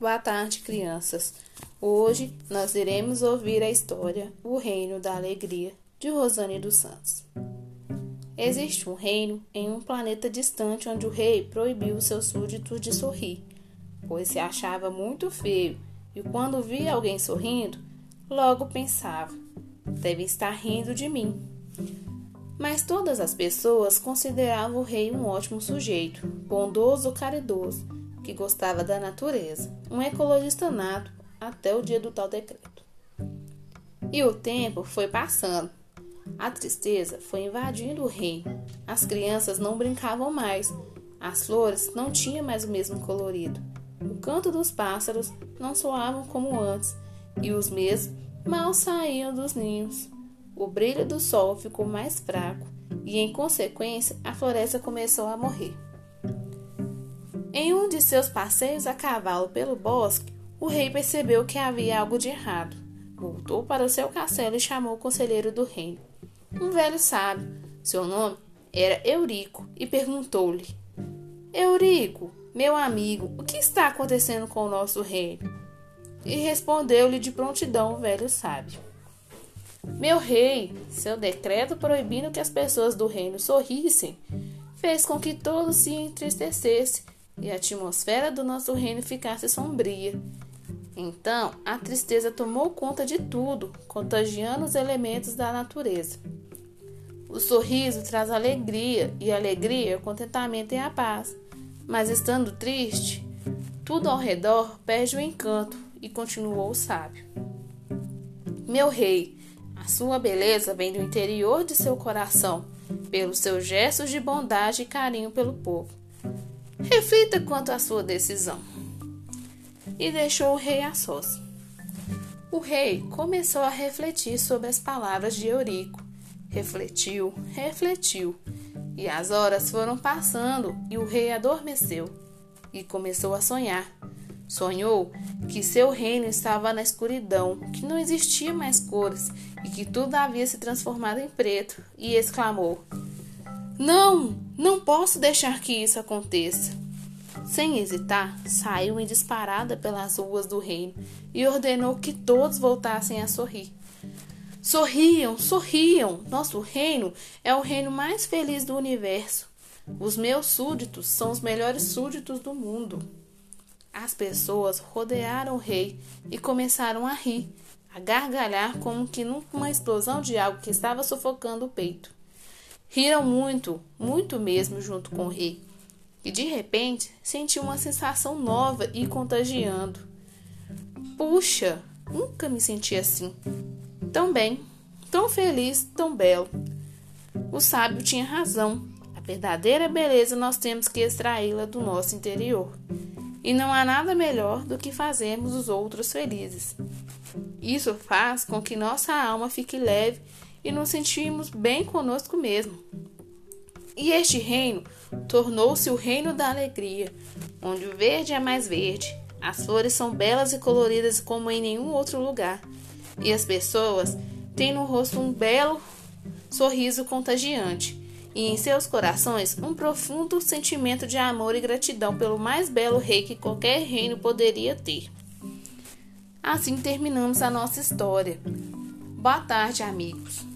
Boa tarde, crianças. Hoje nós iremos ouvir a história O Reino da Alegria, de Rosane dos Santos. Existe um reino em um planeta distante onde o rei proibiu seus súditos de sorrir, pois se achava muito feio e quando via alguém sorrindo, logo pensava: deve estar rindo de mim. Mas todas as pessoas consideravam o rei um ótimo sujeito, bondoso, caridoso que gostava da natureza, um ecologista nato até o dia do tal decreto. E o tempo foi passando. A tristeza foi invadindo o reino. As crianças não brincavam mais. As flores não tinham mais o mesmo colorido. O canto dos pássaros não soavam como antes, e os meses mal saíam dos ninhos. O brilho do sol ficou mais fraco, e em consequência a floresta começou a morrer. Em um de seus passeios a cavalo pelo bosque, o rei percebeu que havia algo de errado. Voltou para o seu castelo e chamou o conselheiro do reino, um velho sábio. Seu nome era Eurico e perguntou-lhe: Eurico, meu amigo, o que está acontecendo com o nosso reino? E respondeu-lhe de prontidão o velho sábio: Meu rei, seu decreto proibindo que as pessoas do reino sorrissem fez com que todos se entristecessem e a atmosfera do nosso reino ficasse sombria. Então, a tristeza tomou conta de tudo, contagiando os elementos da natureza. O sorriso traz alegria, e alegria é o contentamento e a paz. Mas estando triste, tudo ao redor perde o encanto, e continuou o sábio. Meu rei, a sua beleza vem do interior de seu coração, pelos seus gestos de bondade e carinho pelo povo. Reflita quanto à sua decisão. E deixou o rei a sós. O rei começou a refletir sobre as palavras de Eurico. Refletiu, refletiu, e as horas foram passando e o rei adormeceu e começou a sonhar. Sonhou que seu reino estava na escuridão, que não existia mais cores e que tudo havia se transformado em preto, e exclamou: Não, não posso deixar que isso aconteça. Sem hesitar, saiu em disparada pelas ruas do reino e ordenou que todos voltassem a sorrir. Sorriam, sorriam! Nosso reino é o reino mais feliz do universo. Os meus súditos são os melhores súditos do mundo. As pessoas rodearam o rei e começaram a rir, a gargalhar como que numa explosão de algo que estava sufocando o peito. Riram muito, muito mesmo junto com o rei e de repente senti uma sensação nova e contagiando. Puxa, nunca me senti assim. Tão bem, tão feliz, tão belo. O sábio tinha razão. A verdadeira beleza nós temos que extraí-la do nosso interior. E não há nada melhor do que fazermos os outros felizes. Isso faz com que nossa alma fique leve e nos sentimos bem conosco mesmo. E este reino tornou-se o reino da alegria, onde o verde é mais verde, as flores são belas e coloridas como em nenhum outro lugar, e as pessoas têm no rosto um belo sorriso contagiante, e em seus corações um profundo sentimento de amor e gratidão pelo mais belo rei que qualquer reino poderia ter. Assim terminamos a nossa história. Boa tarde, amigos.